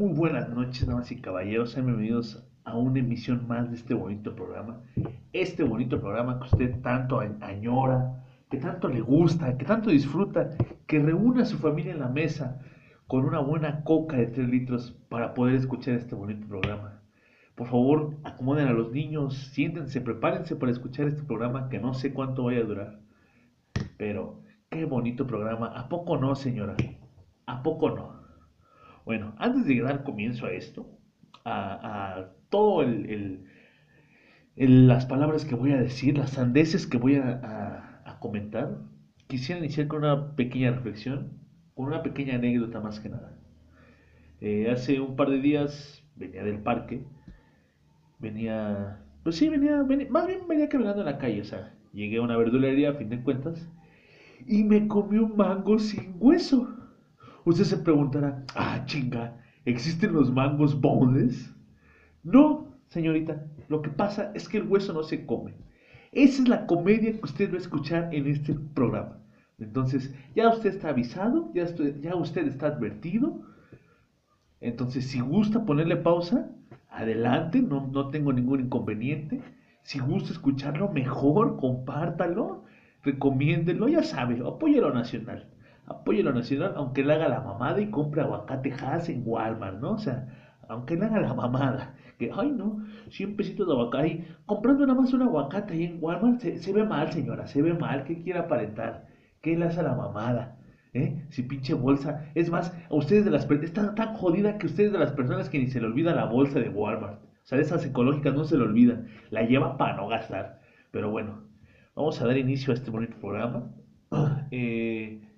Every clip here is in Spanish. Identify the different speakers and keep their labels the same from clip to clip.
Speaker 1: Muy buenas noches, damas y caballeros. Sean bienvenidos a una emisión más de este bonito programa. Este bonito programa que usted tanto añora, que tanto le gusta, que tanto disfruta, que reúne a su familia en la mesa con una buena coca de 3 litros para poder escuchar este bonito programa. Por favor, acomoden a los niños, siéntense, prepárense para escuchar este programa que no sé cuánto vaya a durar. Pero, qué bonito programa. ¿A poco no, señora? ¿A poco no? Bueno, antes de dar comienzo a esto, a, a todo el, las palabras que voy a decir, las sandeces que voy a, comentar, quisiera iniciar con una pequeña reflexión, con una pequeña anécdota más que nada. Eh, hace un par de días venía del parque, venía, pues sí, venía, más bien venía caminando en la calle, o sea, llegué a una verdulería a fin de cuentas y me comí un mango sin hueso. Usted se preguntará, ah, chinga, ¿existen los mangos boneless? No, señorita, lo que pasa es que el hueso no se come. Esa es la comedia que usted va a escuchar en este programa. Entonces, ya usted está avisado, ya, ya usted está advertido. Entonces, si gusta ponerle pausa, adelante, no, no tengo ningún inconveniente. Si gusta escucharlo, mejor, compártalo, recomiéndelo, ya sabe, apoyo lo nacional apoye lo nacional, aunque le haga la mamada y compre aguacate Hass en Walmart, ¿no? O sea, aunque le haga la mamada, que, ay, no, 100 pesitos de aguacate, comprando nada más un aguacate ahí en Walmart, se, ve mal, señora, se ve mal, ¿qué quiere aparentar? ¿Qué le hace la mamada? ¿Eh? Si pinche bolsa. Es más, a ustedes de las está tan jodida que ustedes de las personas que ni se le olvida la bolsa de Walmart. O sea, de esas ecológicas no se le olvidan. La lleva para no gastar. Pero bueno, vamos a dar inicio a este bonito programa. Eh,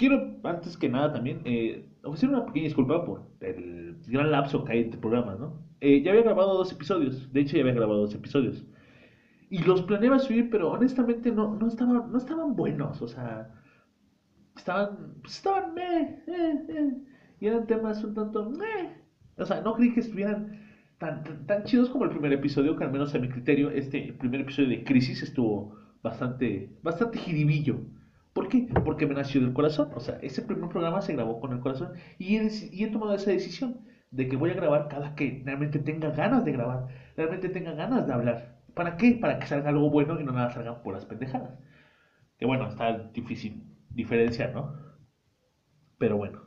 Speaker 1: Quiero, antes que nada, también eh, ofrecer una pequeña disculpa por el gran lapso que hay entre programas, ¿no? Eh, ya había grabado dos episodios, de hecho ya había grabado dos episodios. Y los planeaba subir, pero honestamente no, no, estaban, no estaban buenos, o sea, estaban, pues estaban, meh, eh, eh, y eran temas un tanto, meh. O sea, no creí que estuvieran tan, tan, tan, chidos como el primer episodio, que al menos a mi criterio, este primer episodio de Crisis estuvo bastante, bastante jiribillo. ¿Por qué? Porque me nació del corazón. O sea, ese primer programa se grabó con el corazón y he, tomado esa decisión de que voy a grabar cada que realmente tenga ganas de grabar, realmente tenga ganas de hablar. ¿Para qué? Para que salga algo bueno y no nada salgan puras pendejadas. Que bueno, está difícil diferenciar, ¿no? Pero bueno,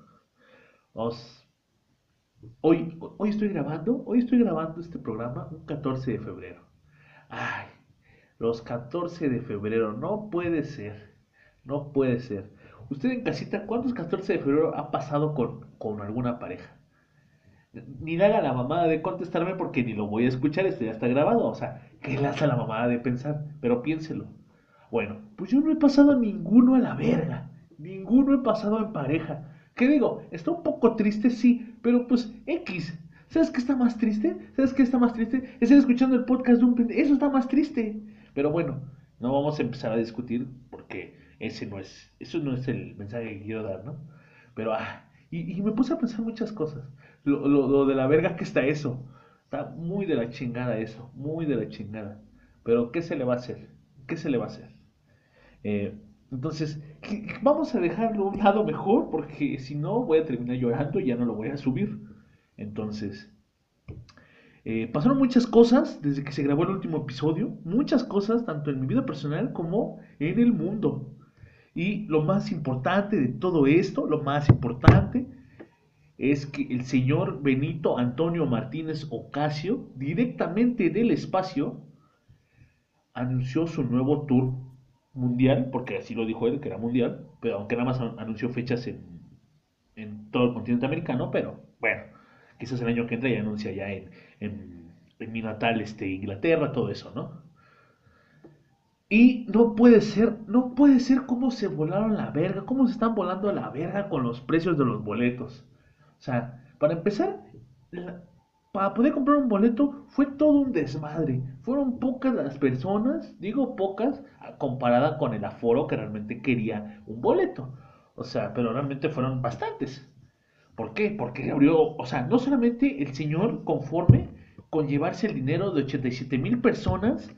Speaker 1: vamos. Hoy, hoy estoy grabando, hoy estoy grabando este programa un 14 de febrero. Ay, los 14 de febrero, no puede ser. No puede ser. Usted en casita, ¿cuántos 14 de febrero ha pasado con, con alguna pareja? Ni le haga la mamada de contestarme porque ni lo voy a escuchar, esto ya está grabado. O sea, que le hace la mamada de pensar, pero piénselo. Bueno, pues yo no he pasado ninguno a la verga. Ninguno he pasado en pareja. ¿Qué digo? Está un poco triste, sí, pero pues X. ¿Sabes qué está más triste? ¿Sabes qué está más triste? Es escuchando el podcast de un pendejo. Eso está más triste. Pero bueno, no vamos a empezar a discutir porque ese no es, eso no es el mensaje que quiero dar, ¿no? Pero, ah, y, me puse a pensar muchas cosas. Lo, lo, de la verga que está eso. Está muy de la chingada eso, muy de la chingada. Pero, ¿qué se le va a hacer? ¿Qué se le va a hacer? Eh, entonces, vamos a dejarlo a un lado mejor, porque si no voy a terminar llorando y ya no lo voy a subir. Entonces, eh, pasaron muchas cosas desde que se grabó el último episodio, muchas cosas, tanto en mi vida personal como en el mundo. Y lo más importante de todo esto, lo más importante, es que el señor Benito Antonio Martínez Ocasio, directamente del espacio, anunció su nuevo tour mundial, porque así lo dijo él, que era mundial, pero aunque nada más anunció fechas en, en todo el continente americano, pero bueno, quizás el año que entra ya anuncia ya en, en, en mi natal este, Inglaterra, todo eso, ¿no? Y no puede ser, no puede ser cómo se volaron la verga, cómo se están volando la verga con los precios de los boletos. O sea, para empezar, para poder comprar un boleto fue todo un desmadre. Fueron pocas las personas, digo pocas, comparada con el aforo que realmente quería un boleto. O sea, pero realmente fueron bastantes. ¿Por qué? Porque abrió, o sea, no solamente el señor conforme con llevarse el dinero de 87 mil personas,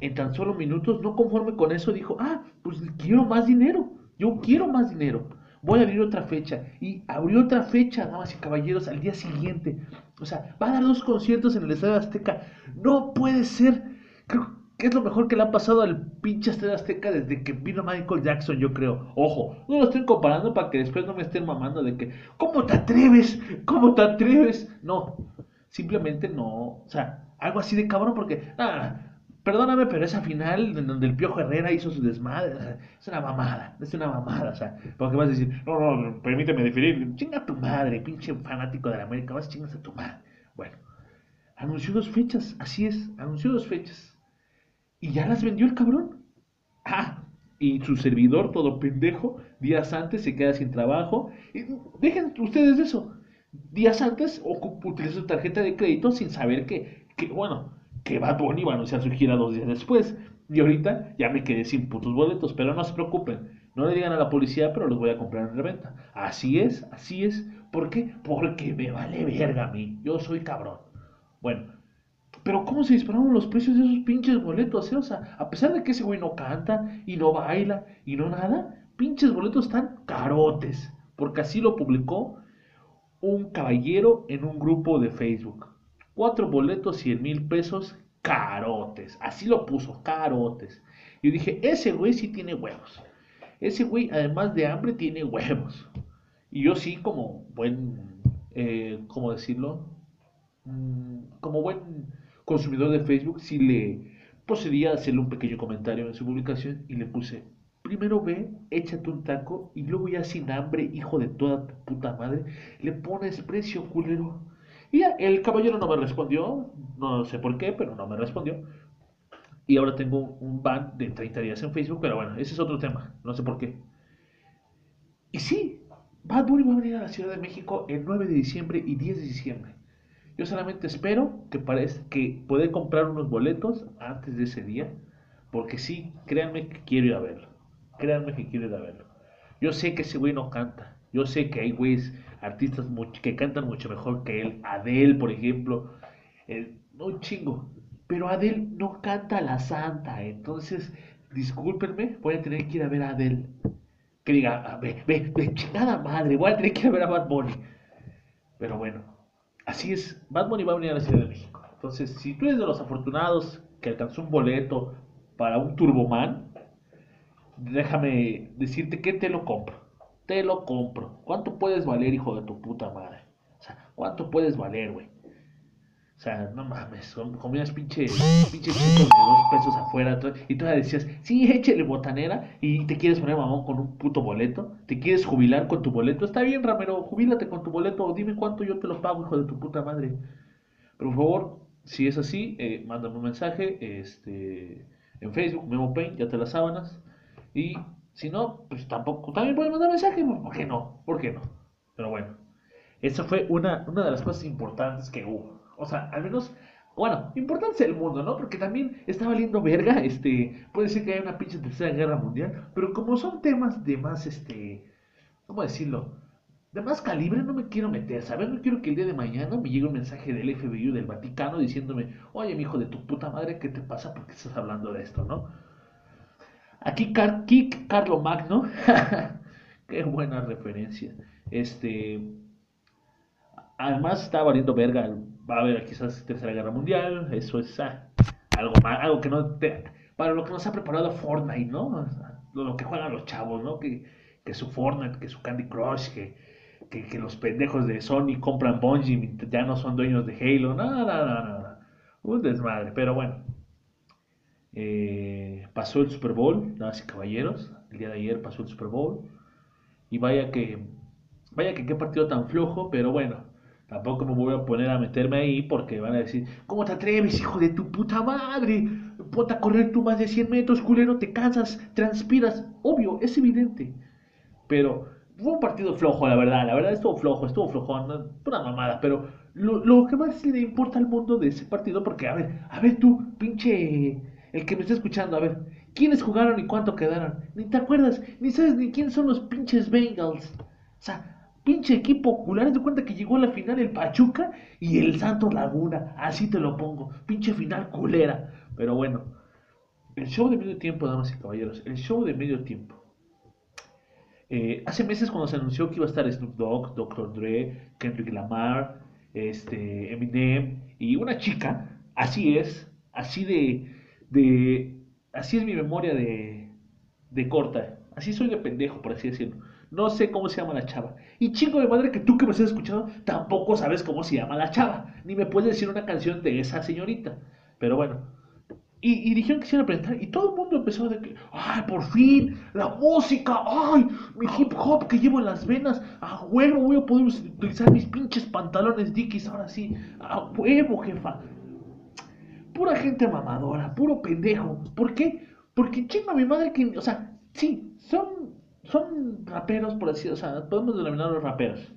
Speaker 1: en tan solo minutos, no conforme con eso, dijo, ah, pues quiero más dinero, yo quiero más dinero. voy a abrir otra fecha. Y abrió otra fecha, damas y caballeros, al día siguiente. O sea, va a dar dos conciertos en el Estadio Azteca. No puede ser. Creo que es lo mejor que le ha pasado al pinche Estadio Azteca desde que vino Michael Jackson, yo creo. Ojo, no lo estoy comparando para que después no me estén mamando de que, ¿cómo te atreves? ¿Cómo te atreves? No, simplemente no. O sea, algo así de cabrón porque, ah, Perdóname, pero esa final donde el Piojo Herrera hizo su desmadre, es una mamada, es una mamada, o sea, porque vas a decir, no, no, permíteme definir, chinga tu madre, pinche fanático de la América, vas chingas a tu madre. Bueno, anunció dos fechas, así es, anunció dos fechas. Y ya las vendió el cabrón. Ah, y su servidor, todo pendejo, días antes se queda sin trabajo. Y dejen ustedes eso. Días antes utilizó su tarjeta de crédito sin saber que, que bueno, que Bad Bunny iba a anunciar su gira dos días después. Y ahorita ya me quedé sin putos boletos, pero no se preocupen. No le digan a la policía, pero los voy a comprar en reventa. Así es, así es. ¿Por qué? Porque me vale verga a mí. Yo soy cabrón. Bueno, pero ¿cómo se dispararon los precios de esos pinches boletos? Eh? O sea, a pesar de que ese güey no canta y no baila y no nada, pinches boletos están carotes. Porque así lo publicó un caballero en un grupo de Facebook. Cuatro boletos, 100 mil pesos, carotes. Así lo puso, carotes. Yo dije, ese güey sí tiene huevos. Ese güey, además de hambre, tiene huevos. Y yo sí, como buen, eh, ¿cómo decirlo? Mm, como buen consumidor de Facebook, sí le procedí a hacerle un pequeño comentario en su publicación y le puse, primero ve, échate un taco y luego ya sin hambre, hijo de toda tu puta madre, le pones precio, culero. Y el caballero no me respondió, no sé por qué, pero no me respondió. Y ahora tengo un ban de 30 días en Facebook, pero bueno, ese es otro tema, no sé por qué. Y sí, Bad Bunny va a venir a la Ciudad de México el 9 de diciembre y 10 de diciembre. Yo solamente espero que, parezca que pueda comprar unos boletos antes de ese día, porque sí, créanme que quiero ir a verlo. Créanme que quiero ir a verlo. Yo sé que ese güey no canta. Yo sé que hay güeyes artistas que cantan mucho mejor que él. Adele, por ejemplo. no chingo. Pero Adele no canta la santa. Entonces, discúlpenme, voy a tener que ir a ver a Adele. Que diga, ah, ve, ve, ve, chingada madre, voy a tener que ir a ver a Bad Bunny. Pero bueno, así es. Bad Bunny va a venir a la Ciudad de México. Entonces, si tú eres de los afortunados que alcanzó un boleto para un Turboman, déjame decirte que te lo compro te lo compro. ¿Cuánto puedes valer, hijo de tu puta madre? O sea, ¿cuánto puedes valer, güey? O sea, no mames, comías pinche, pinche chicos de dos pesos afuera y tú decías, sí, échale botanera y te quieres poner mamón con un puto boleto, te quieres jubilar con tu boleto, está bien, Ramiro, jubílate con tu boleto, dime cuánto yo te lo pago, hijo de tu puta madre. Pero por favor, si es así, eh, mándame un mensaje este, en Facebook, Memo Pain, ya te las sábanas, y si no, pues tampoco, también pueden mandar mensaje, ¿por qué no? ¿Por qué no? Pero bueno, esa fue una, una de las cosas importantes que hubo. O sea, al menos, bueno, importante el mundo, ¿no? Porque también está valiendo verga, este, puede ser que haya una pinche tercera guerra mundial, pero como son temas de más, este, ¿cómo decirlo? De más calibre no me quiero meter, ¿sabes? No quiero que el día de mañana me llegue un mensaje del FBI del Vaticano diciéndome, oye, mi hijo de tu puta madre, ¿qué te pasa? ¿Por qué estás hablando de esto, no? Aquí Kik Carlo Magno. Qué buena referencia. Este. Además está valiendo verga. Va a haber quizás Tercera Guerra Mundial. Eso es algo más, algo que no para lo que nos ha preparado Fortnite, ¿no? Lo, que juegan los chavos, ¿no? Que, que su Fortnite, que su Candy Crush, que, que, los pendejos de Sony compran Bungie ya no son dueños de Halo. No, no, no. Un desmadre. Pero bueno. Eh, pasó el Super Bowl, damas y caballeros. El día de ayer pasó el Super Bowl. Y vaya que, vaya que qué partido tan flojo, pero bueno, tampoco me voy a poner a meterme ahí porque van a decir, ¿cómo te atreves, hijo de tu puta madre? Ponte correr tú más de 100 metros, culero, te cansas, transpiras. Obvio, es evidente. Pero fue un partido flojo, la verdad. La verdad estuvo flojo, estuvo flojo, no, una mamada. Pero lo, lo que más le importa al mundo de ese partido, porque, a ver, a ver tú, pinche el que me está escuchando, a ver, ¿quiénes jugaron y cuánto quedaron? Ni te acuerdas, ni sabes ni quiénes son los pinches Bengals. O sea, pinche equipo ocular, de cuenta que llegó a la final el Pachuca y el Santos Laguna, así te lo pongo, pinche final culera. Pero bueno, el show de medio tiempo, damas y caballeros, el show de medio tiempo. Eh, hace meses cuando se anunció que iba a estar Snoop Dogg, Dr. Dre, Kendrick Lamar, este, Eminem y una chica, así es, así de, de así es mi memoria de, de corta, así soy de pendejo, por así decirlo. No sé cómo se llama la chava. Y chingo de madre que tú que me estás escuchando tampoco sabes cómo se llama la chava. Ni me puedes decir una canción de esa señorita. Pero bueno, y, dijeron que se iban a presentar y todo el mundo empezó de que, ay, por fin, la música, ay, mi hip hop que llevo en las venas, a huevo voy a poder utilizar mis pinches pantalones Dickies ahora sí, a huevo, jefa. Pura gente mamadora, puro pendejo. ¿Por qué? Porque chinga mi madre que, o sea, sí, son, son raperos, por así, o sea, podemos denominarlos raperos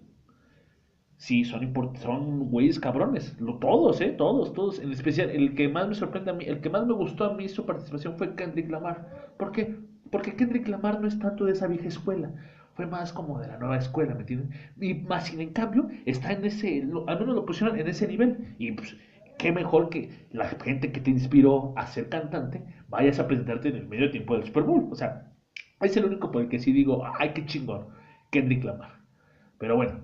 Speaker 1: Sí, son, son güeyes cabrones. todos, ¿eh? Todos, todos. En especial, el que más me sorprende a mí, el que más me gustó a mí su participación fue Kendrick Lamar. ¿Por qué? Porque Kendrick Lamar no es tanto de esa vieja escuela. Fue más como de la nueva escuela, ¿me entiendes? Y más, sin en cambio, está en ese, al menos lo pusieron en ese nivel. Y pues, qué mejor que la gente que te inspiró a ser cantante vayas a presentarte en el medio tiempo del Super Bowl. O sea, es el único por el que sí digo, ay, qué chingón, Kendrick Lamar. Pero bueno,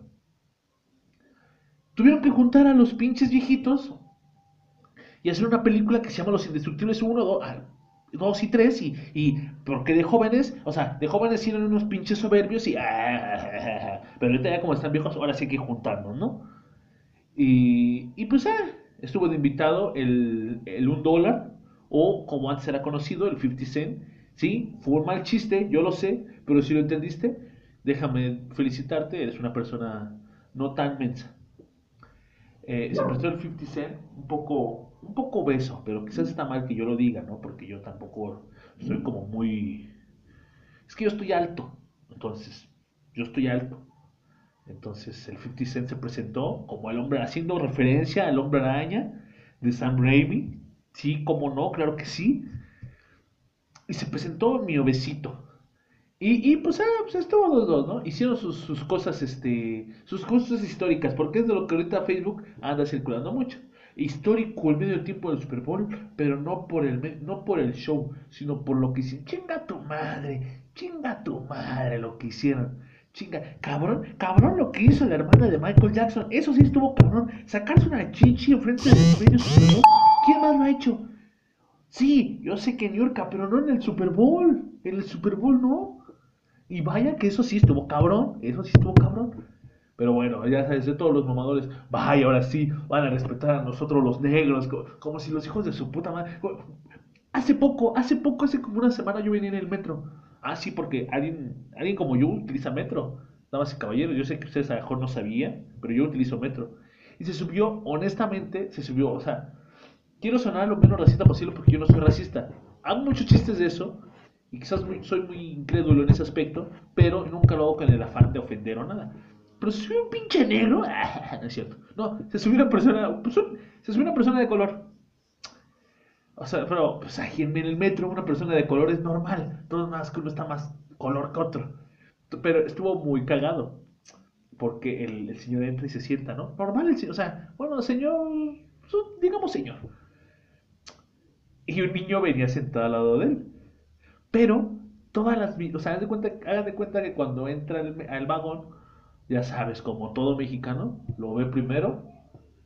Speaker 1: Tuvieron que juntar a los pinches viejitos y hacer una película que se llama Los Indestructibles 1, 2 y 3 y, y porque de jóvenes, o sea, de jóvenes eran unos pinches soberbios y ah, pero ahorita ya como están viejos, ahora sí hay que juntarnos, ¿no? Y, y pues eh, estuvo de invitado el, el 1 dólar o como antes era conocido, el 50 cent, ¿sí? Fue un mal chiste, yo lo sé, pero si lo entendiste, déjame felicitarte, eres una persona no tan mensa. Eh, se prestó el 50 Cent un poco, un poco obeso, pero quizás está mal que yo lo diga, ¿no? Porque yo tampoco soy como muy... Es que yo estoy alto, entonces, yo estoy alto. Entonces el 50 Cent se presentó como el hombre, haciendo referencia al hombre araña de Sam Raimi. Sí, como no, claro que sí. Y se presentó mi obesito. Y, y pues, ah, pues estuvo los dos, ¿no? Hicieron sus, sus, cosas, este, sus cosas históricas, porque es de lo que ahorita Facebook anda circulando mucho. Histórico el medio tiempo del Super Bowl, pero no por el, no por el show, sino por lo que hicieron. Chinga tu madre, chinga tu madre lo que hicieron. Chinga, cabrón, cabrón lo que hizo la hermana de Michael Jackson. Eso sí estuvo cabrón. Sacarse una chichi enfrente de los medios. ¿Quién más lo ha hecho? Sí, yo sé que en New York, pero no en el Super Bowl. En el Super Bowl no. Y vaya que eso sí estuvo cabrón, eso sí estuvo cabrón. Pero bueno, ya sabes, de todos los mamadores, vaya, ahora sí, van a respetar a nosotros los negros, como, si los hijos de su puta madre. Hace poco, hace poco, hace como una semana yo venía en el metro. Ah, sí, porque alguien, alguien como yo utiliza metro. Nada más caballero, yo sé que ustedes a lo mejor no sabían, pero yo utilizo metro. Y se subió, honestamente, se subió, o sea, quiero sonar lo menos racista posible porque yo no soy racista. Hago muchos chistes de eso, y quizás soy muy incrédulo en ese aspecto, pero nunca lo hago con el afán de ofender o nada. Pero si soy un pinche negro, no es cierto. No, se subió una persona, pues, se subió una persona de color. O sea, pero pues aquí en el metro una persona de color es normal. Todo más que uno está más color que otro. Pero estuvo muy cagado. Porque el, señor entra y se sienta, ¿no? Normal el señor, o sea, bueno, señor, pues, digamos señor. Y un niño venía sentado al lado de él. Pero todas las... O sea, hagan de cuenta, de cuenta que cuando entra al vagón, ya sabes, como todo mexicano, lo ve primero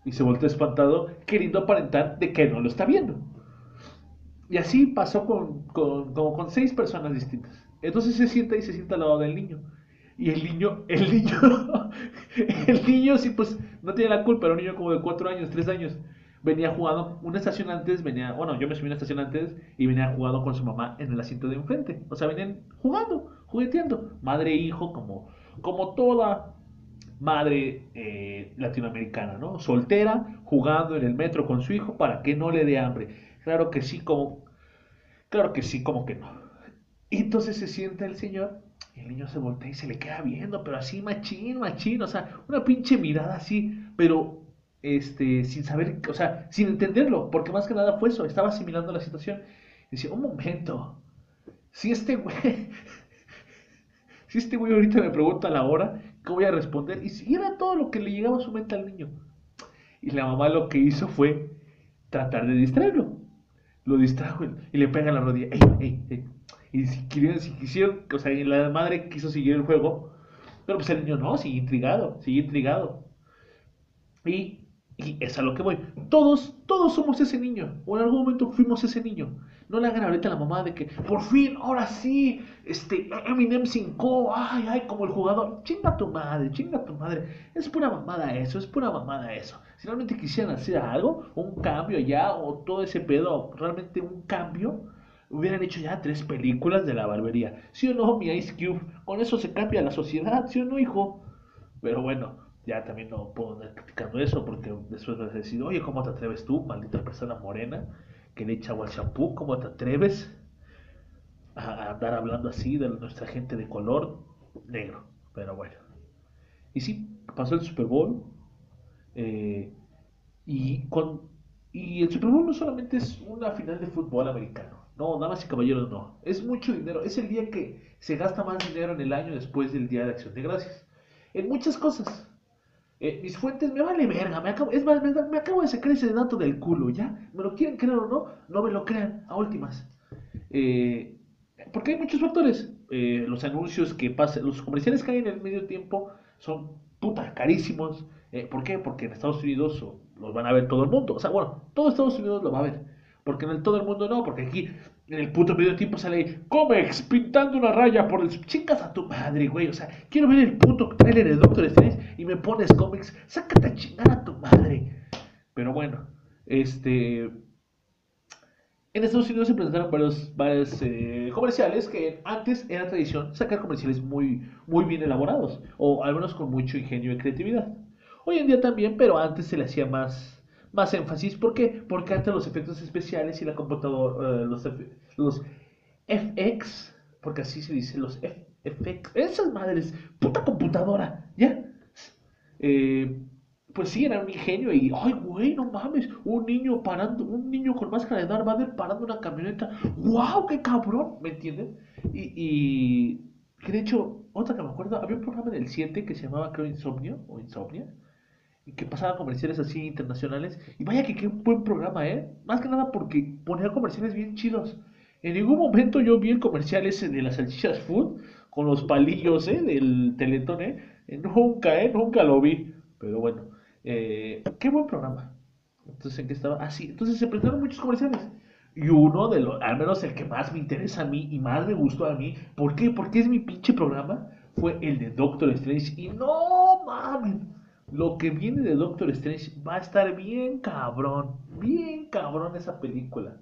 Speaker 1: y se voltea espantado, queriendo aparentar de que no lo está viendo. Y así pasó con, con, como con seis personas distintas. Entonces se sienta y se sienta al lado del niño. Y el niño, el niño, el niño sí, pues no tiene la culpa, era un niño como de cuatro años, tres años venía jugando una estación antes, venía, bueno, yo me subí una estación antes y venía jugando con su mamá en el asiento de enfrente. O sea, venían jugando, jugueteando, madre e hijo, como, como toda madre eh, latinoamericana, ¿no? Soltera, jugando en el metro con su hijo para que no le dé hambre. Claro que sí, como, claro que sí, como que no. Entonces se sienta el señor y el niño se voltea y se le queda viendo, pero así machín, machín, o sea, una pinche mirada así, pero este, sin saber, o sea, sin entenderlo, porque más que nada fue eso, estaba asimilando la situación. Y decía, un momento, si este güey, si este güey ahorita me pregunta la hora, ¿qué voy a responder? Y si era todo lo que le llegaba a su mente al niño. Y la mamá lo que hizo fue tratar de distraerlo. Lo distrajo y le pega en la rodilla. Y si, quisieron, si quisieron, o sea, la madre quiso seguir el juego, pero pues el niño no, sigue intrigado, sigue intrigado. Y, y es a lo que voy. Todos, todos somos ese niño, o en algún momento fuimos ese niño. No le hagan ahorita a la mamá de que, por fin, ahora sí, este, Eminem 5, ay, ay, como el jugador. Chinga tu madre, chinga tu madre. Es pura mamada eso, es pura mamada eso. Si realmente quisieran hacer algo, un cambio ya, o todo ese pedo, realmente un cambio, hubieran hecho ya tres películas de la barbería. ¿Sí o no, mi Ice Cube? Con eso se cambia la sociedad, ¿sí o no, hijo? Pero bueno, ya también no puedo andar criticando eso, porque después vas a decir, oye, ¿cómo te atreves tú, maldita persona morena? que le echa agua al champú, ¿cómo te atreves a andar hablando así de nuestra gente de color negro? Pero bueno. Y sí, pasó el Super Bowl. Eh, y, con, y el Super Bowl no solamente es una final de fútbol americano. No, damas y caballeros, no. Es mucho dinero. Es el día que se gasta más dinero en el año después del Día de Acción de Gracias. En muchas cosas. Eh, mis fuentes me vale verga, me acabo, es más, me, acabo de sacar ese dato del culo, ¿ya? ¿Me lo quieren creer o no? No me lo crean, a últimas. Eh, porque hay muchos factores. Los anuncios que pasan, los comerciales que hay en el medio tiempo son puta carísimos. ¿Por qué? Porque en Estados Unidos los van a ver todo el mundo. O sea, bueno, todo Estados Unidos lo va a ver. Porque en el todo el mundo no, porque aquí en el puto medio tiempo sale Comex pintando una raya por el. Chingas a tu madre, güey. O sea, quiero ver el puto trailer de Doctor Strange y me pones cómics. Sácate a chingar a tu madre. Pero bueno, este. En Estados Unidos se presentaron varios, varios eh, comerciales que antes era tradición sacar comerciales muy, muy bien elaborados, o al menos con mucho ingenio y creatividad. Hoy en día también, pero antes se le hacía más, más énfasis. ¿Por qué? Porque antes los efectos especiales y la computadora, eh, los, los FX, porque así se dice, los FX, esas madres, puta computadora, ¿ya? Eh, pues sí, era un ingenio y, ay, güey, no mames, un niño parando, un niño con máscara de Darth Vader parando una camioneta, wow, qué cabrón, ¿me entienden? Y, y que de hecho, otra que me acuerdo, había un programa del 7 que se llamaba, creo, Insomnio, o Insomnia, que pasaba comerciales así internacionales. Y vaya que qué buen programa, ¿eh? Más que nada porque ponía comerciales bien chidos. En ningún momento yo vi el comercial ese de las salchichas food con los palillos, ¿eh? Del teletón, ¿eh? eh nunca, ¿eh? Nunca lo vi. Pero bueno, eh, qué buen programa. Entonces, ¿en qué estaba? Ah, sí. Entonces se presentaron muchos comerciales. Y uno de los, al menos el que más me interesa a mí y más me gustó a mí, ¿por qué? Porque es mi pinche programa, fue el de Doctor Strange. Y no mames lo que viene de Doctor Strange va a estar bien cabrón, bien cabrón esa película.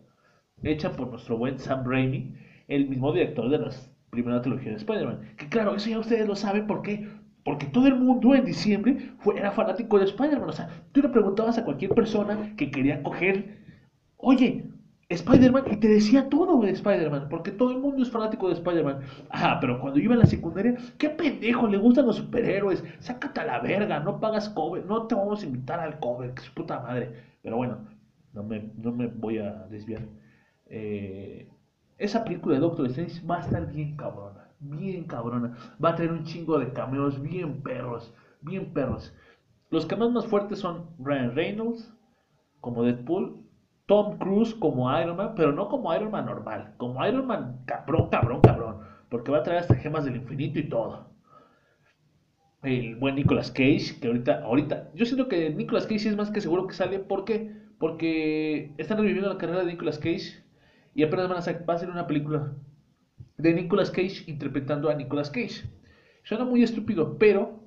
Speaker 1: Hecha por nuestro buen Sam Raimi, el mismo director de la primera trilogía de Spider-Man. Que claro, eso ya ustedes lo saben, ¿por qué? Porque todo el mundo en diciembre fue, era fanático de Spider-Man. O sea, tú le preguntabas a cualquier persona que quería coger, oye, Spider-Man y te decía todo de Spider-Man, porque todo el mundo es fanático de Spider-Man. Ah, pero cuando iba a la secundaria, qué pendejo, le gustan los superhéroes, sácate a la verga, no pagas cover, no te vamos a invitar al cover, que es puta madre. Pero bueno, no me, no me voy a desviar. Eh, esa película de Doctor Strange va a estar bien cabrona, bien cabrona. Va a tener un chingo de cameos bien perros, bien perros. Los cameos más fuertes son Ryan Reynolds, como Deadpool, Tom Cruise como Iron Man, pero no como Iron Man normal, como Iron Man cabrón, cabrón, cabrón, porque va a traer hasta gemas del infinito y todo. El buen Nicolas Cage, que ahorita, ahorita, yo siento que Nicolas Cage es más que seguro que sale, ¿por qué? Porque están reviviendo la carrera de Nicolas Cage y apenas van a hacer, va a ser una película de Nicolas Cage interpretando a Nicolas Cage. Suena muy estúpido, pero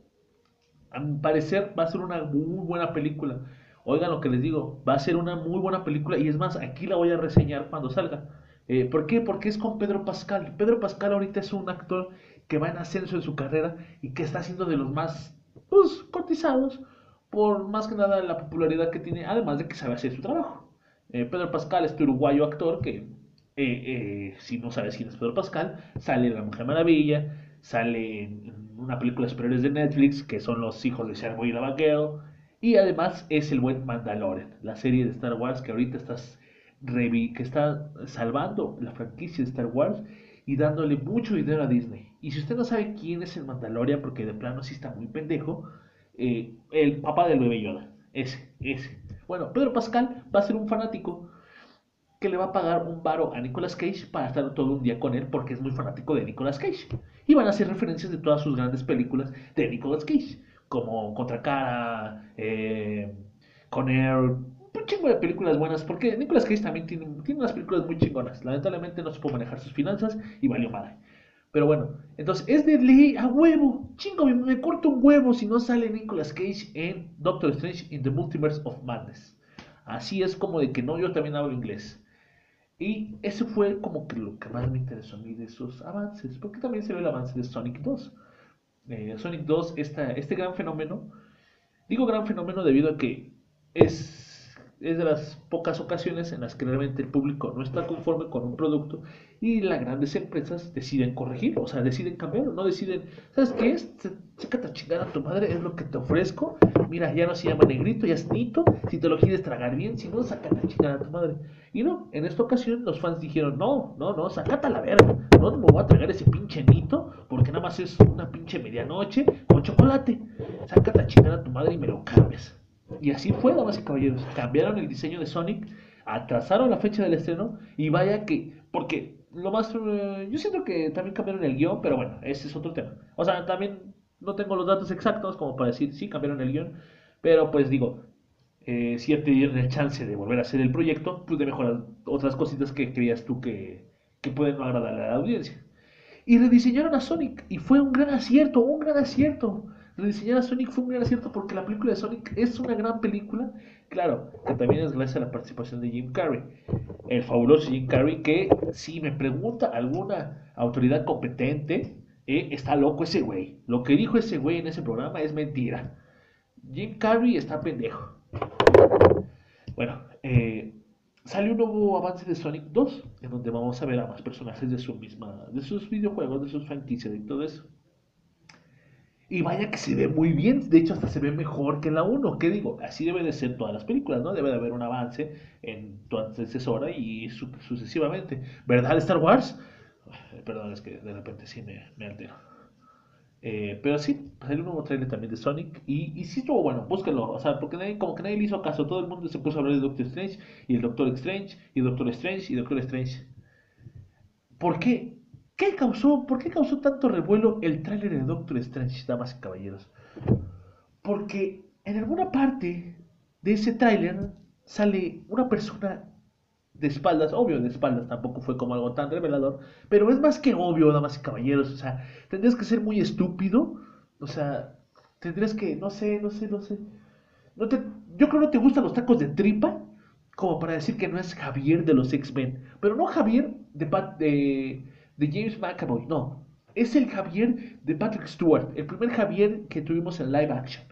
Speaker 1: a mi parecer va a ser una muy buena película. Oigan lo que les digo, va a ser una muy buena película y es más, aquí la voy a reseñar cuando salga. Eh, ¿Por qué? Porque es con Pedro Pascal. Pedro Pascal ahorita es un actor que va en ascenso en su carrera y que está siendo de los más pues, cotizados por más que nada la popularidad que tiene, además de que sabe hacer su trabajo. Eh, Pedro Pascal es este uruguayo actor que, eh, si no sabes quién es Pedro Pascal, sale en La Mujer Maravilla, sale en una película superiores de Netflix que son Los hijos de Sharboy y la y además es el buen Mandalorian, la serie de Star Wars que ahorita estás que está salvando la franquicia de Star Wars y dándole mucho dinero a Disney. Y si usted no sabe quién es el Mandalorian, porque de plano sí está muy pendejo, eh, el papá del bebé Yoda, ese, ese. Bueno, Pedro Pascal va a ser un fanático que le va a pagar un varo a Nicolas Cage para estar todo un día con él porque es muy fanático de Nicolas Cage. Y van a hacer referencias de todas sus grandes películas de Nicolas Cage, como Contracara, eh, Con Air, un chingo de películas buenas, porque Nicolas Cage también tiene, tiene unas películas muy chingonas. Lamentablemente no supo manejar sus finanzas y valió madre. Pero bueno, entonces es de ley a huevo. Chingo, me, me corto un huevo si no sale Nicolas Cage en Doctor Strange in the Multiverse of Madness. Así es como de que no, yo también hablo inglés. Y eso fue como que lo que más me interesó a mí de esos avances, porque también se ve el avance de Sonic 2. Eh, Sonic 2, esta, este gran fenómeno, digo gran fenómeno debido a que es es de las pocas ocasiones en las que realmente el público no está conforme con un producto y las grandes empresas deciden corregirlo, o sea, deciden cambiarlo, no deciden, ¿sabes qué es? Chécate a chingar a tu madre, es lo que te ofrezco. Mira, ya no se llama negrito, ya es nito. Si te lo quieres tragar bien, si no, sácate a chingar a tu madre. Y no, en esta ocasión los fans dijeron, no, no, no, sácate a la verga. No me voy a tragar ese pinche nito porque nada más es una pinche medianoche con chocolate. Sácate a chingar a tu madre y me lo cambias. Y así fue, damas y caballeros. Cambiaron el diseño de Sonic, atrasaron la fecha del estreno y vaya que, porque lo más, eh, yo siento que también cambiaron el guion, pero bueno, ese es otro tema. O sea, también no tengo los datos exactos como para decir, sí, cambiaron el guion, pero pues digo, eh, si ya te dieron el chance de volver a hacer el proyecto, pues de mejorar otras cositas que creías tú que, que pueden no agradarle a la audiencia. Y rediseñaron a Sonic y fue un gran acierto, un gran acierto rediseñar a Sonic fue un gran acierto porque la película de Sonic es una gran película. Claro, que también es gracias a la participación de Jim Carrey. El fabuloso Jim Carrey que si me pregunta alguna autoridad competente, eh, está loco ese güey. Lo que dijo ese güey en ese programa es mentira. Jim Carrey está pendejo. Bueno, eh, sale un nuevo avance de Sonic 2, en donde vamos a ver a más personajes de su misma, de sus videojuegos, de sus franquicias y todo eso. Y vaya que se ve muy bien, de hecho hasta se ve mejor que la 1. ¿Qué digo? Así debe de ser todas las películas, ¿no? Debe de haber un avance en tu antecesora y sucesivamente. ¿Verdad Star Wars? Perdón, es que de repente sí me, altero. Eh, pero sí, salió un nuevo trailer también de Sonic y, y sí estuvo bueno, búsquenlo, o sea, porque nadie, como que nadie le hizo caso, todo el mundo se puso a hablar de Doctor Strange y el Doctor Strange y Doctor Strange y Doctor Strange. ¿Por qué? ¿Qué causó, ¿Por qué causó tanto revuelo el tráiler de Doctor Strange, damas y caballeros? Porque en alguna parte de ese tráiler sale una persona de espaldas, obvio de espaldas, tampoco fue como algo tan revelador, pero es más que obvio, damas y caballeros, o sea, tendrías que ser muy estúpido, o sea, tendrías que, no sé, no sé, no sé, yo creo que no te gustan los tacos de tripa, como para decir que no es Javier de los X-Men, pero no Javier de, de de James McAvoy, no. Es el Javier de Patrick Stewart, el primer Javier que tuvimos en live action.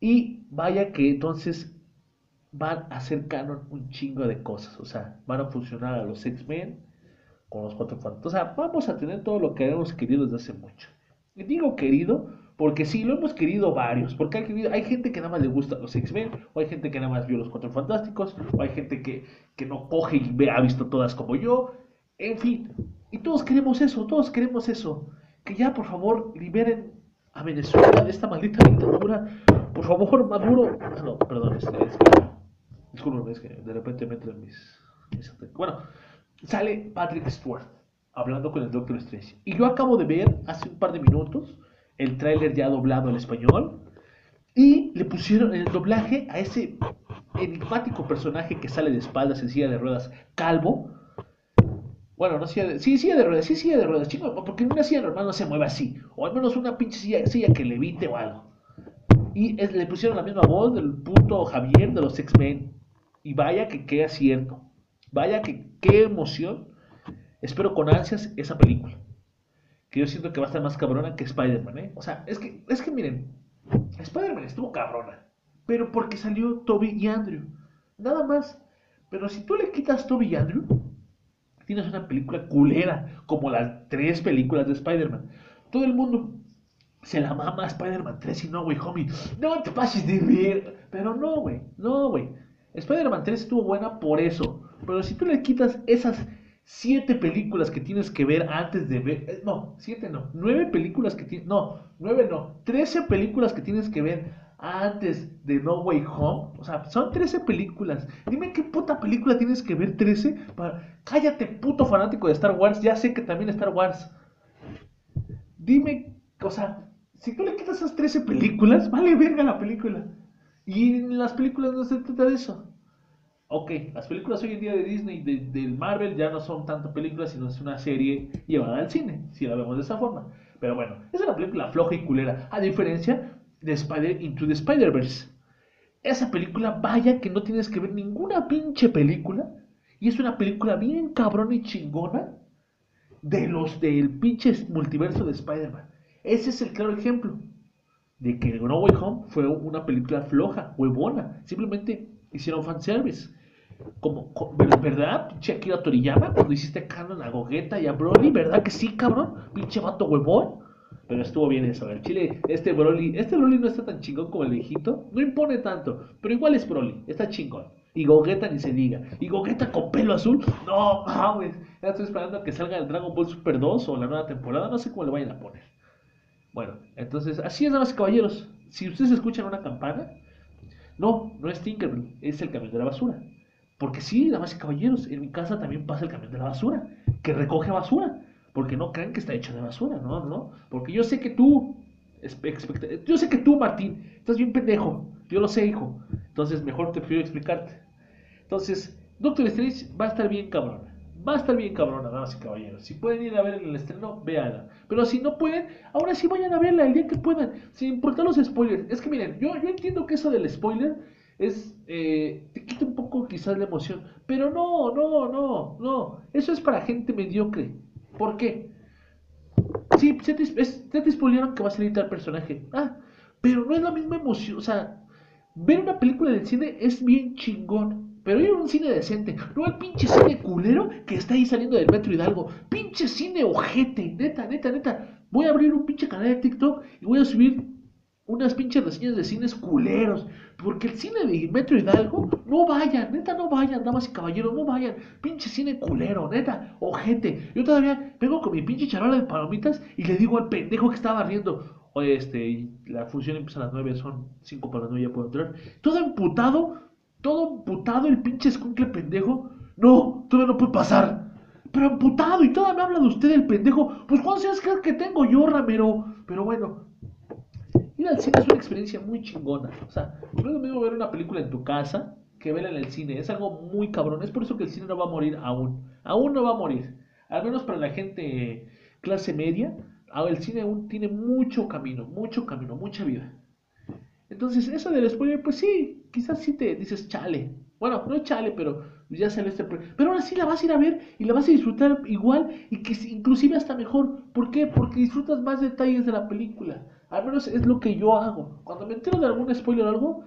Speaker 1: Y vaya que entonces van a hacer canon un chingo de cosas. O sea, van a funcionar a los X-Men con los cuatro fantasmas. O sea, vamos a tener todo lo que hemos querido desde hace mucho. Y digo querido porque sí, lo hemos querido varios. Porque hay, hay gente que nada más le gusta los X-Men, o hay gente que nada más vio los Cuatro Fantásticos, o hay gente que, que no coge y ve, ha visto todas como yo. En fin, y todos queremos eso, todos queremos eso. Que ya, por favor, liberen a Venezuela de esta maldita dictadura. Por favor, Maduro. Ah, no, perdón, este, es que, es que de repente me entran mis, Bueno, sale Patrick Stewart hablando con el Doctor Strange. Y yo acabo de ver hace un par de minutos el tráiler ya doblado al español. Y le pusieron el doblaje a ese enigmático personaje que sale de espaldas en silla de ruedas, calvo bueno, no silla de, sí, de ruedas, sí, silla de ruedas, chico, porque una silla normal no se mueve así. O al menos una pinche silla, silla que levite o algo. Y le pusieron la misma voz del puto Javier de los X-Men. Y vaya que qué acierto. Vaya que qué emoción. Espero con ansias esa película. Que yo siento que va a estar más cabrona que Spider-Man, ¿eh? O sea, es que, es que miren, Spider-Man estuvo cabrona. Pero porque salió Toby y Andrew. Nada más. Pero si tú le quitas Toby y Andrew, tienes una película culera, como las tres películas de Spider-Man. Todo el mundo se la mama a Spider-Man 3 y no, güey, homie. No te pases de ver. Pero no, güey, no, güey. Spider-Man 3 estuvo buena por eso. Pero si tú le quitas esas siete películas que tienes que ver antes de ver. Eh, no, siete no. Nueve películas que tienes. No, nueve no. Trece películas que tienes que ver antes de No Way Home. O sea, son 13 películas. Dime qué puta película tienes que ver 13 para... Cállate, puto fanático de Star Wars. Ya sé que también Star Wars. Dime, o sea, si tú le quitas esas 13 películas, vale verga la película. Y en las películas no se trata de eso. Ok, las películas hoy en día de Disney, de, de Marvel, ya no son tanto películas, sino es una serie llevada al cine, si la vemos de esa forma. Pero bueno, es una película floja y culera, a diferencia de Spider Into the Spider-Verse. Esa película, vaya que no tienes que ver ninguna pinche película. Y es una película bien cabrona y chingona de los del pinche multiverso de Spider-Man. Ese es el claro ejemplo de que No Way Home fue una película floja, huevona. Simplemente hicieron fanservice. Como, ¿verdad? Pinche Akira Toriyama, cuando hiciste canon a Gogeta y a Broly, ¿verdad que sí, cabrón? Pinche vato huevón. Pero estuvo bien eso. El chile, este Broly, este Broly no está tan chingón como el viejito. No impone tanto, pero igual es Broly, está chingón. Y Gogeta ni se diga. Y Gogeta con pelo azul, no mames. Ya estoy esperando a que salga el Dragon Ball Super 2 o la nueva temporada, no sé cómo le vayan a poner. Bueno, entonces, así es, damas y caballeros. Si ustedes escuchan una campana, no, no es Tinkerbell, es el camión de la basura. Porque sí, damas y caballeros, en mi casa también pasa el camión de la basura, que recoge basura. Porque no creen que está hecho de basura, no, no. Porque yo sé que tú, yo sé que tú, Martín, estás bien pendejo. Yo lo sé, hijo. Entonces, mejor te prefiero explicarte. Entonces, Doctor Strange va a estar bien cabrona. Va a estar bien cabrona, damas y caballeros. Si pueden ir a ver en el estreno, véanla. Pero si no pueden, ahora sí vayan a verla el día que puedan. Sin importar los spoilers. Es que miren, yo, yo entiendo que eso del spoiler es eh, te quita un poco quizás la emoción. Pero no, no, no, no. Eso es para gente mediocre. ¿Por qué? Sí, se te, spoilearon que va a salir tal personaje. Ah, pero no es la misma emoción. O sea, ver una película del cine es bien chingón. Pero ir a un cine decente, no el pinche cine culero que está ahí saliendo del metro Hidalgo. Pinche cine ojete, neta, neta, neta. Voy a abrir un pinche canal de TikTok y voy a subir unas pinches reseñas de cines culeros. Porque el cine de Metro Hidalgo, no vayan, neta, no vayan, damas y caballeros, no vayan. Pinche cine culero, neta, ojete. Yo todavía vengo con mi pinche charola de palomitas y le digo al pendejo que estaba riendo, oye, este, la función empieza a las 9, son 5 para las 9, ya puedo entrar. Todo emputado, todo emputado el pinche escuincle pendejo. No, todavía no puede pasar. Pero emputado y todavía me habla de usted el pendejo. Pues ¿cuántos años que tengo yo, Ramiro? Pero bueno, ir al cine es una experiencia muy chingona. O sea, no es lo mismo ver una película en tu casa que verla en el cine. Es algo muy cabrón. Es por eso que el cine no va a morir aún. Aún no va a morir. Al menos para la gente clase media, el cine aún tiene mucho camino, mucho camino, mucha vida. Entonces, eso del spoiler, pues sí, quizás sí te dices chale. Bueno, no chale, pero ya sale este. Pero ahora sí la vas a ir a ver y la vas a disfrutar igual y que inclusive hasta mejor. ¿Por qué? Porque disfrutas más detalles de la película. Al menos es lo que yo hago. Cuando me entero de algún spoiler o algo,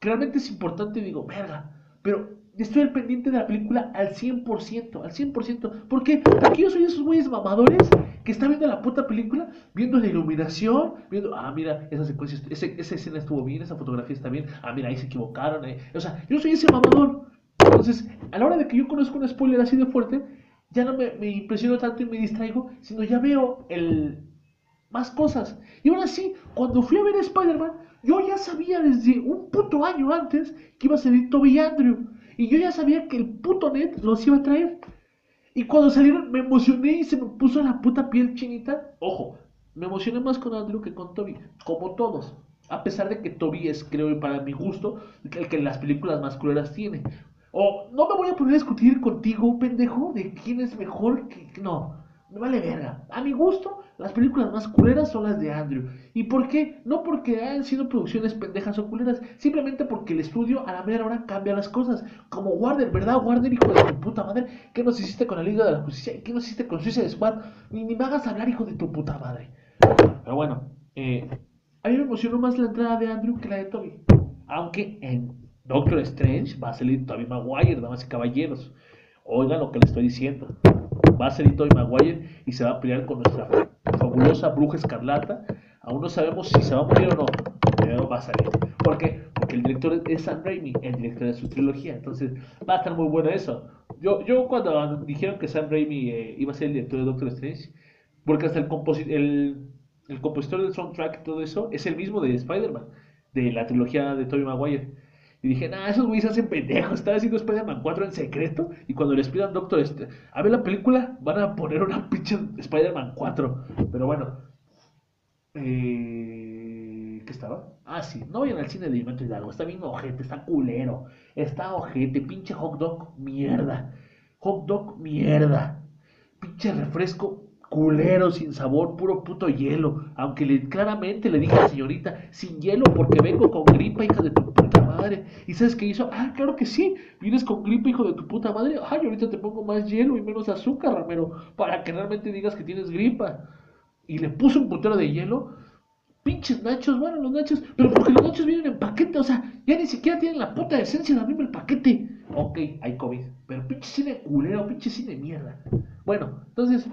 Speaker 1: realmente es importante y digo, verga. Pero estoy al pendiente de la película al 100%, al 100%. ¿Por qué? Porque yo soy esos güeyes mamadores que están viendo la puta película, viendo la iluminación, viendo, ah, mira, esa secuencia, esa escena estuvo bien, esa fotografía está bien, ah, mira, ahí se equivocaron. Eh. O sea, yo soy ese mamador. Entonces, a la hora de que yo conozco un spoiler así de fuerte, ya no me, me impresiono tanto y me distraigo, sino ya veo el, más cosas. Y ahora sí, cuando fui a ver Spider-Man, yo ya sabía desde un puto año antes que iba a salir Toby Andrew. Y yo ya sabía que el puto net los iba a traer. Y cuando salieron me emocioné y se me puso la puta piel chinita. Ojo, me emocioné más con Andrew que con Toby, como todos. A pesar de que Toby es, creo, para mi gusto, el que las películas más culeras tiene. O no me voy a poner a discutir contigo, pendejo, de quién es mejor que... No, me vale verga. A mi gusto, las películas más culeras son las de Andrew. ¿Y por qué? No porque hayan sido producciones pendejas o culeras, simplemente porque el estudio a la mera hora cambia las cosas. Como Warner, ¿verdad? Warner, hijo de tu puta madre. ¿Qué nos hiciste con la Liga de la Justicia? ¿Qué nos hiciste con Suicide Squad? Ni, ni me hagas hablar, hijo de tu puta madre. Pero bueno, eh, a mí me emocionó más la entrada de Andrew que la de Toby. Aunque en Doctor Strange va a salir Toby Maguire, damas y caballeros. Oigan lo que le estoy diciendo va a salir Tobey Maguire y se va a pelear con nuestra fabulosa bruja escarlata. Aún no sabemos si se va a morir o no, pero va a salir. ¿Por qué? Porque el director es Sam Raimi, el director de su trilogía. Entonces va a estar muy bueno eso. Yo, yo cuando dijeron que Sam Raimi eh, iba a ser el director de Doctor Strange, porque hasta el, el, el compositor del soundtrack y todo eso es el mismo de Spider-Man. de la trilogía de Tobey Maguire. Y dije, nah, esos güeyes hacen pendejos. Están haciendo Spider-Man 4 en secreto. Y cuando les pidan Doctor este, a ver la película, van a poner una pinche Spider-Man 4. Pero bueno. Eh, ¿Qué estaba? Ah, sí. No vayan al cine de Metro Hidalgo. Está bien ojete, está culero. Está ojete. Pinche hot dog, mierda. Hot dog, mierda. Pinche refresco, culero, sin sabor, puro puto hielo. Aunque claramente le dije a la señorita, sin hielo porque vengo con gripa, hija de tu ¿Y sabes qué hizo? Ah, claro que sí. Vienes con gripa, hijo de tu puta madre. Ay, ahorita te pongo más hielo y menos azúcar, Ramero, para que realmente digas que tienes gripa. Y le puso un putero de hielo. Pinches nachos, bueno, los nachos, pero porque los nachos vienen en paquete, o sea, ya ni siquiera tienen la puta esencia de abrirme el paquete. Ok, hay COVID, pero pinche cine culero, pinche cine mierda. Bueno, entonces,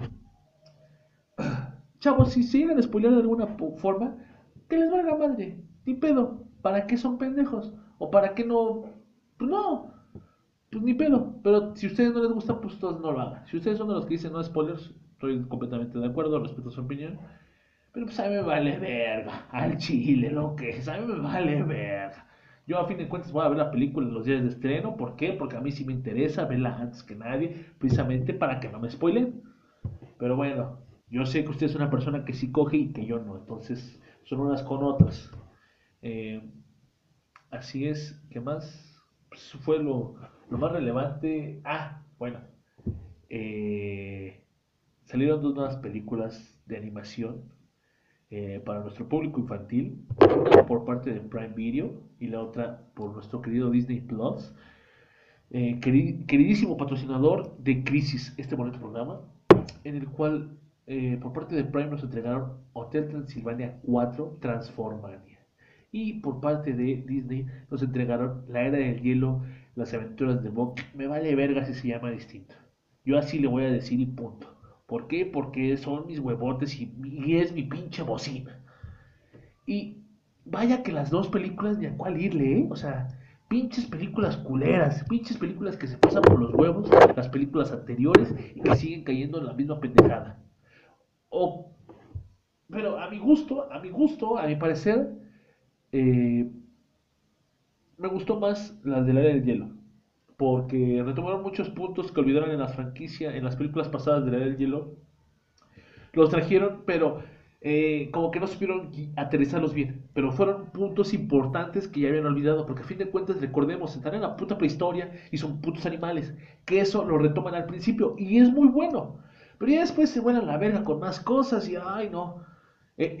Speaker 1: Chavos, si se llegan a spoiler de alguna forma, que les valga madre, ni pedo. ¿Para qué son pendejos? ¿O para qué no? Pues no, pues ni pedo. Pero si a ustedes no les gusta, pues todos no lo hagan. Si ustedes son de los que dicen no spoilers, estoy completamente de acuerdo, respeto su opinión. Pero pues a mí me vale verga, al chile, lo que es, a mí me vale verga. Yo a fin de cuentas voy a ver la película en los días de estreno, ¿por qué? Porque a mí sí me interesa verla antes que nadie, precisamente para que no me spoilen. Pero bueno, yo sé que usted es una persona que sí coge y que yo no, entonces son unas con otras. Eh, así es, ¿qué más? Pues fue lo, más relevante. Ah, bueno, eh, salieron dos nuevas películas de animación eh, para nuestro público infantil, una por parte de Prime Video y la otra por nuestro querido Disney Plus. queridísimo patrocinador de Crisis, este bonito programa, en el cual eh, por parte de Prime nos entregaron Hotel Transilvania 4 Transformania. Y por parte de Disney nos entregaron La Era del Hielo, Las Aventuras de Bob. Me vale verga si se llama distinto. Yo así le voy a decir y punto. ¿Por qué? Porque son mis huevotes y, es mi pinche bocina. Y vaya que las dos películas ni a cuál irle, ¿eh? O sea, pinches películas culeras, pinches películas que se pasan por los huevos, las películas anteriores y que siguen cayendo en la misma pendejada. O, pero a mi gusto, a mi gusto, a mi parecer, eh, me gustó más las del área del hielo. Porque retomaron muchos puntos que olvidaron en la franquicia, en las películas pasadas del área del hielo. Los trajeron, pero eh, como que no supieron aterrizarlos bien. Pero fueron puntos importantes que ya habían olvidado. Porque a fin de cuentas, recordemos, están en la puta prehistoria y son putos animales. Que eso lo retoman al principio. Y es muy bueno. Pero ya después se vuelan la verga con más cosas y ay no. Eh,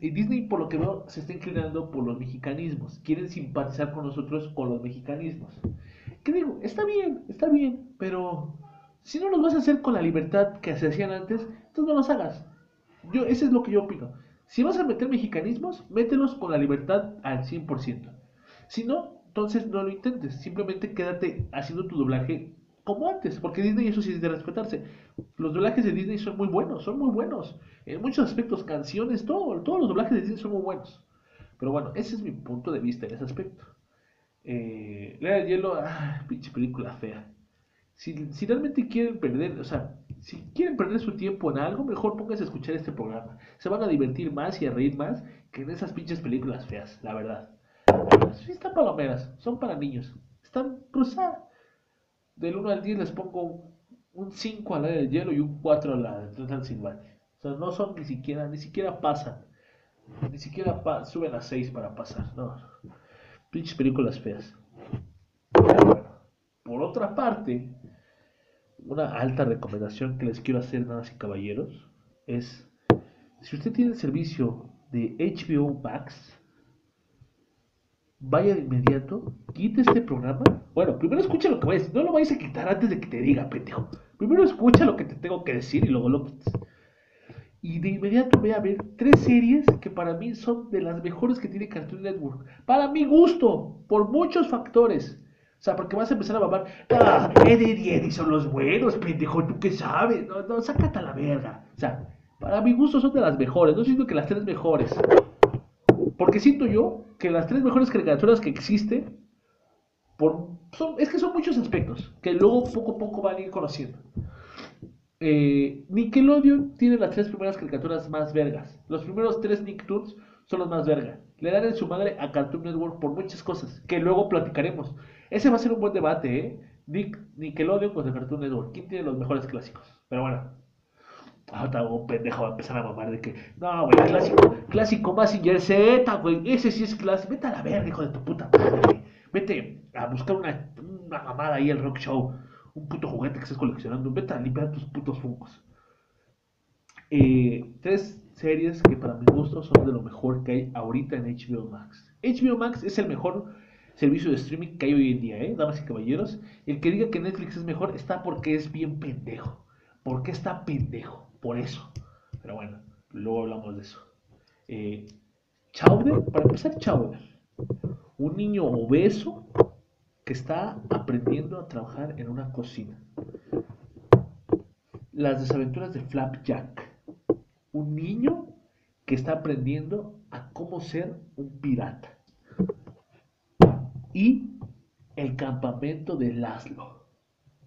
Speaker 1: y Disney por lo que veo se está inclinando por los mexicanismos. Quieren simpatizar con nosotros con los mexicanismos. ¿Qué digo? Está bien, está bien, pero si no los vas a hacer con la libertad que se hacían antes, entonces no los hagas. Yo, ese es lo que yo opino. Si vas a meter mexicanismos, mételos con la libertad al 100%. Si no, entonces no lo intentes. Simplemente quédate haciendo tu doblaje como antes, porque Disney eso sí es de respetarse. Los doblajes de Disney son muy buenos, son muy buenos. En muchos aspectos, canciones, todo, todos los doblajes de Disney son muy buenos. Pero bueno, ese es mi punto de vista en ese aspecto. Eh, del Hielo, ah, pinche película fea. Si, si, realmente quieren perder, o sea, si quieren perder su tiempo en algo, mejor pónganse a escuchar este programa. Se van a divertir más y a reír más que en esas pinches películas feas, la verdad. Sí están palomeras, son para niños. Están, pues, ah, del 1 al 10 les pongo un 5 a la del hielo y un 4 a la de Transilvania. O sea, no son ni siquiera, ni siquiera pasan. Ni siquiera suben a 6 para pasar. No. Pinches películas feas. por otra parte, una alta recomendación que les quiero hacer, damas y caballeros, es si usted tiene el servicio de HBO Max, vaya de inmediato, quite este programa. Bueno, primero escucha lo que voy a decir. No lo vayas a quitar antes de que te diga, pendejo. Primero escucha lo que te tengo que decir y luego lo quites. Y de inmediato voy a ver tres series que para mí son de las mejores que tiene Cartoon Network. Para mi gusto, por muchos factores. O sea, porque vas a empezar a babar. Ah, Eddie y Eddie son los buenos, pendejo, ¿tú qué sabes? No, no, sácate a la verga. O sea, para mi gusto son de las mejores. No siento que las tres mejores. Porque siento yo que las tres mejores caricaturas que existen, son, es que son muchos aspectos, que luego poco a poco van a ir conociendo. Eh, Nickelodeon tiene las tres primeras caricaturas más vergas. Los primeros tres Nicktoons son los más vergas. Le dan en su madre a Cartoon Network por muchas cosas, que luego platicaremos. Ese va a ser un buen debate, ¿eh? Nick, Nickelodeon contra Cartoon Network. ¿Quién tiene los mejores clásicos? Pero bueno. Ahora un pendejo va a empezar a mamar de que, no, güey, clásico, clásico Massinger Z, güey, ese sí es clásico. Vete a la verga, hijo de tu puta madre, güey. Vete a buscar una, una mamada ahí el rock show, un puto juguete que estés coleccionando. Vete a limpiar tus putos fungos. Eh, tres series que para mi gusto son de lo mejor que hay ahorita en HBO Max. HBO Max es el mejor servicio de streaming que hay hoy en día, ¿eh? damas y caballeros. El que diga que Netflix es mejor está porque es bien pendejo. ¿Por qué está pendejo? Por eso. Pero bueno, luego hablamos de eso. Eh, para empezar, Chowder. Un niño obeso que está aprendiendo a trabajar en una cocina. Las desaventuras de Flapjack. Un niño que está aprendiendo a cómo ser un pirata y el campamento de Laszlo,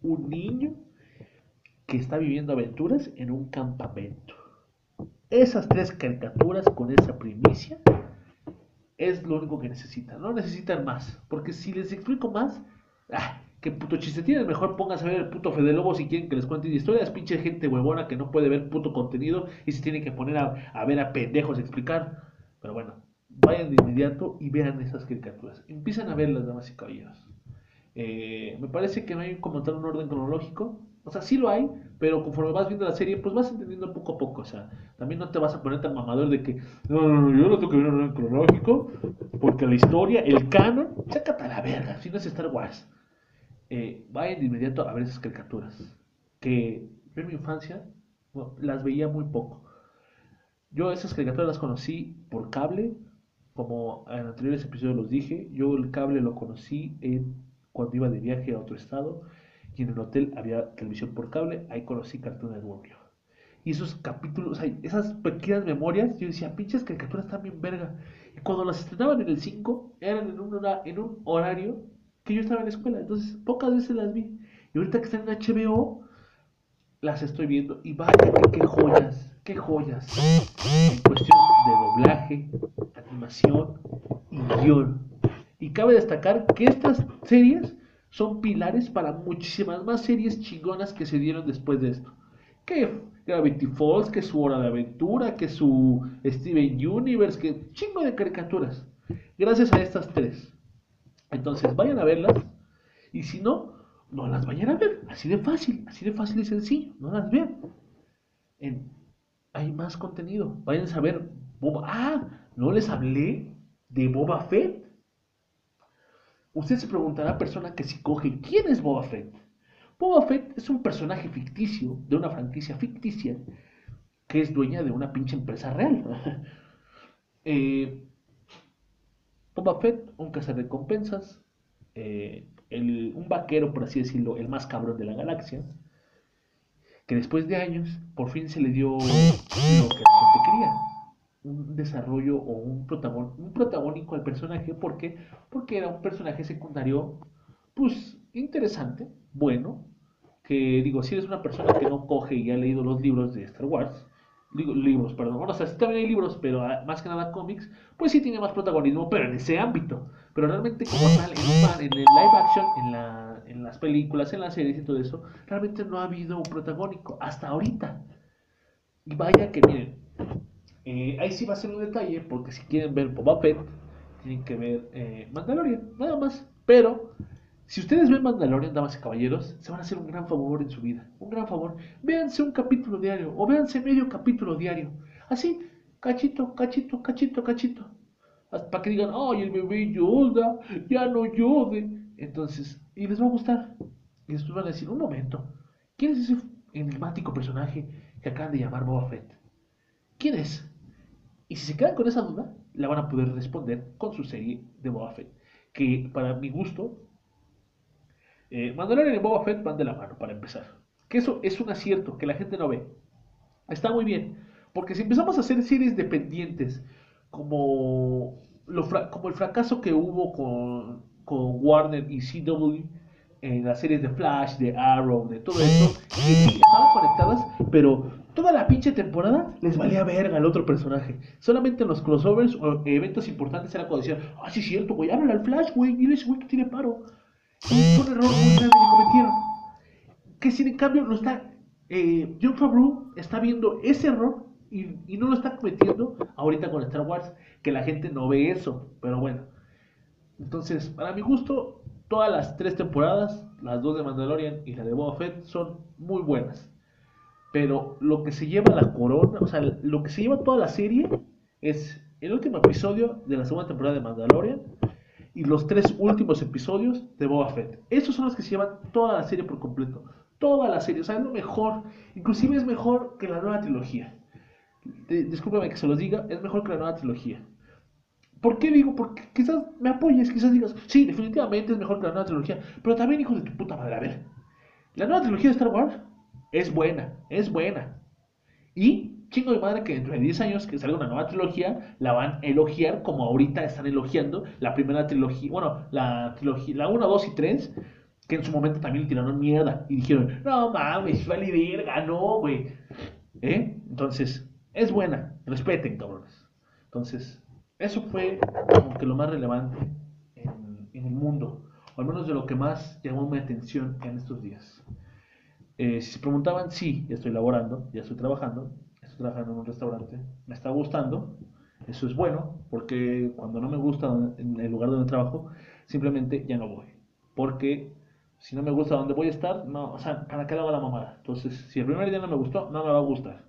Speaker 1: un niño que está viviendo aventuras en un campamento. Esas tres caricaturas con esa primicia es lo único que necesitan. No necesitan más. Porque si les explico más, ah, qué puto chiste tienen. Mejor pónganse a ver el puto Fede Lobo si quieren que les cuente historias. Pinche gente huevona que no puede ver puto contenido y se tiene que poner a, a ver a pendejos explicar. Pero bueno, vayan de inmediato y vean esas caricaturas. Empiezan a verlas, damas y caballeros. Eh, me parece que no hay como tal un orden cronológico. O sea, sí lo hay, pero conforme vas viendo la serie, pues vas entendiendo poco a poco. O sea, también no te vas a poner tan mamador de que, no, no, no, yo no tengo que ver un orden cronológico, porque la historia, el canon, sácate a la verga, si no es Star Wars. Eh, vayan de inmediato a ver esas caricaturas. Que yo en mi infancia las veía muy poco. Yo esas caricaturas las conocí por cable, como en anteriores episodios los dije, yo el cable lo conocí cuando iba de viaje a otro estado y en el hotel había televisión por cable, ahí conocí Cartoon Network. Y esos capítulos, esas pequeñas memorias, yo decía, pinches caricaturas están bien verga. Y cuando las estrenaban en el 5, eran en un, horario que yo estaba en la escuela, entonces pocas veces las vi. Y ahorita que están en HBO, las estoy viendo y vaya qué joyas, qué joyas. En cuestión de doblaje, animación y guion. Y cabe destacar que estas series son pilares para muchísimas más series chingonas que se dieron después de esto. Que Gravity Falls, que su Hora de Aventura, que su Steven Universe, que chingo de caricaturas. Gracias a estas tres. Entonces vayan a verlas. Y si no, no las vayan a ver. Así de fácil, así de fácil y sencillo. No las vean. hay más contenido. Vayan a ver. Ah, no les hablé de Boba Fett. Usted se preguntará, persona que si coge, ¿quién es Boba Fett? Boba Fett es un personaje ficticio de una franquicia ficticia que es dueña de una pinche empresa real. eh, Boba Fett, un cazarrecompensas, eh, un vaquero, por así decirlo, el más cabrón de la galaxia, que después de años por fin se le dio lo que la gente quería, un desarrollo o un, un protagónico al personaje, ¿por qué? Porque era un personaje secundario, pues interesante, bueno, que digo, si eres una persona que no coge y ha leído los libros de Star Wars, libros, perdón, bueno, o sea, sí también hay libros, pero ah, más que nada cómics, pues sí tiene más protagonismo, pero en ese ámbito. Pero realmente como tal, en, en el live action, en, la, en las películas, en las series y todo eso, realmente no ha habido un protagónico hasta ahorita. Y vaya que miren, eh, ahí sí va a ser un detalle, porque si quieren ver Boba Fett, tienen que ver eh, Mandalorian, nada más. Pero si ustedes ven Mandalorian, damas y caballeros, se van a hacer un gran favor en su vida. Un gran favor. Véanse un capítulo diario o véanse medio capítulo diario. Así, cachito, cachito, cachito, cachito. Para que digan, ay, el bebé Yoda, ya no Yode. Entonces, y les va a gustar. Y después van a decir, un momento, ¿quién es ese enigmático personaje que acaban de llamar Boba Fett? ¿Quién es? Y si se quedan con esa duda, la van a poder responder con su serie de Boba Fett. Que para mi gusto eh, Mandalorian y Boba Fett van de la mano, para empezar. Que eso es un acierto que la gente no ve. Está muy bien. Porque si empezamos a hacer series dependientes, como, como el fracaso que hubo con, con Warner y CW, en las series de Flash, de Arrow, de todo y sí, estaban conectadas, pero toda la pinche temporada les valía verga al otro personaje. Solamente en los crossovers o eventos importantes era cuando decían, ah, sí es cierto, güey, háblale al Flash, güey, dile ese güey que tiene paro. Y fue un error muy grande que cometieron. Que sin en cambio lo está, eh, John Favreau está viendo ese error y, y no lo está cometiendo ahorita con Star Wars, que la gente no ve eso, pero bueno. Entonces, para mi gusto, todas las tres temporadas, las dos de Mandalorian y la de Boba Fett, son muy buenas. Pero lo que se lleva la corona, o sea, lo que se lleva toda la serie es el último episodio de la segunda temporada de Mandalorian y los tres últimos episodios de Boba Fett. Esos son los que se llevan toda la serie por completo. Toda la serie, o sea, es lo mejor. Inclusive es mejor que la nueva trilogía. Discúlpame que se los diga, es mejor que la nueva trilogía. ¿Por qué digo? Porque quizás me apoyes, quizás digas, sí, definitivamente es mejor que la nueva trilogía. Pero también, hijo de tu puta madre, a ver. La nueva trilogía de Star Wars es buena, es buena. Y chingo de madre que dentro de 10 años que salga una nueva trilogía, la van a elogiar como ahorita están elogiando la primera trilogía, bueno, la trilogía, la 1, 2 y 3, que en su momento también le tiraron mierda y dijeron, no mames, vale verga, no, güey. ¿Eh? Entonces, es buena, respeten, cabrones. Entonces, eso fue como que lo más relevante en, el mundo, o al menos de lo que más llamó mi atención en estos días. Eh, si se preguntaban, sí, ya estoy laborando, ya estoy trabajando, estoy trabajando en un restaurante, me está gustando, eso es bueno, porque cuando no me gusta en el lugar donde trabajo, simplemente ya no voy. Porque si no me gusta donde voy a estar, no, o sea, ¿para qué hago la mamada? Entonces, si el primer día no me gustó, no me va a gustar.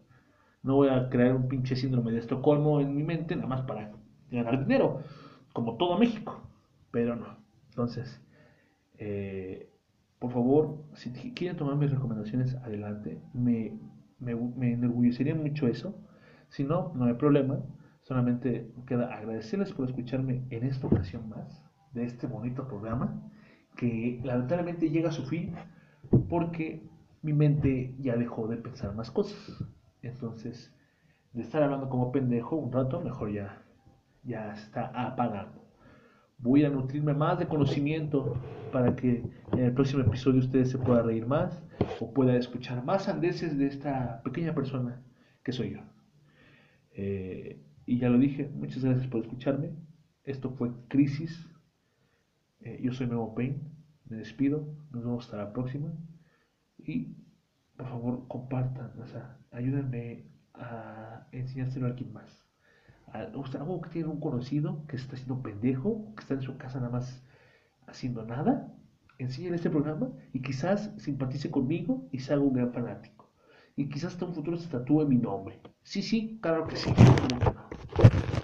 Speaker 1: No voy a crear un pinche síndrome de Estocolmo en mi mente, nada más para ganar dinero, como todo México, pero no. Entonces, eh, por favor, si quieren tomar mis recomendaciones, adelante. Me, me, me enorgullecería mucho eso. Si no, no hay problema. Solamente queda agradecerles por escucharme en esta ocasión más de este bonito programa que lamentablemente llega a su fin porque mi mente ya dejó de pensar más cosas. Entonces, de estar hablando como pendejo un rato, mejor ya ya está apagando. Voy a nutrirme más de conocimiento para que en el próximo episodio ustedes se puedan reír más o puedan escuchar más andeses de esta pequeña persona que soy yo. Eh, y ya lo dije, muchas gracias por escucharme. Esto fue Crisis. Eh, yo soy Memo Pain. Me despido. Nos vemos hasta la próxima. Y por favor compartan, o sea, ayúdenme a enseñárselo a alguien más algo que tiene un conocido que está haciendo pendejo, que está en su casa nada más haciendo nada, enséñale este programa y quizás simpatice conmigo y se haga un gran fanático. Y quizás hasta un futuro se tatúe mi nombre. Sí, sí, claro que sí.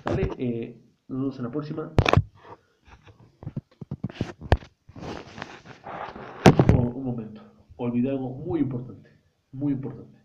Speaker 1: Vale, eh, nos vemos en la próxima. Oh, un momento, olvidé algo muy importante, muy importante.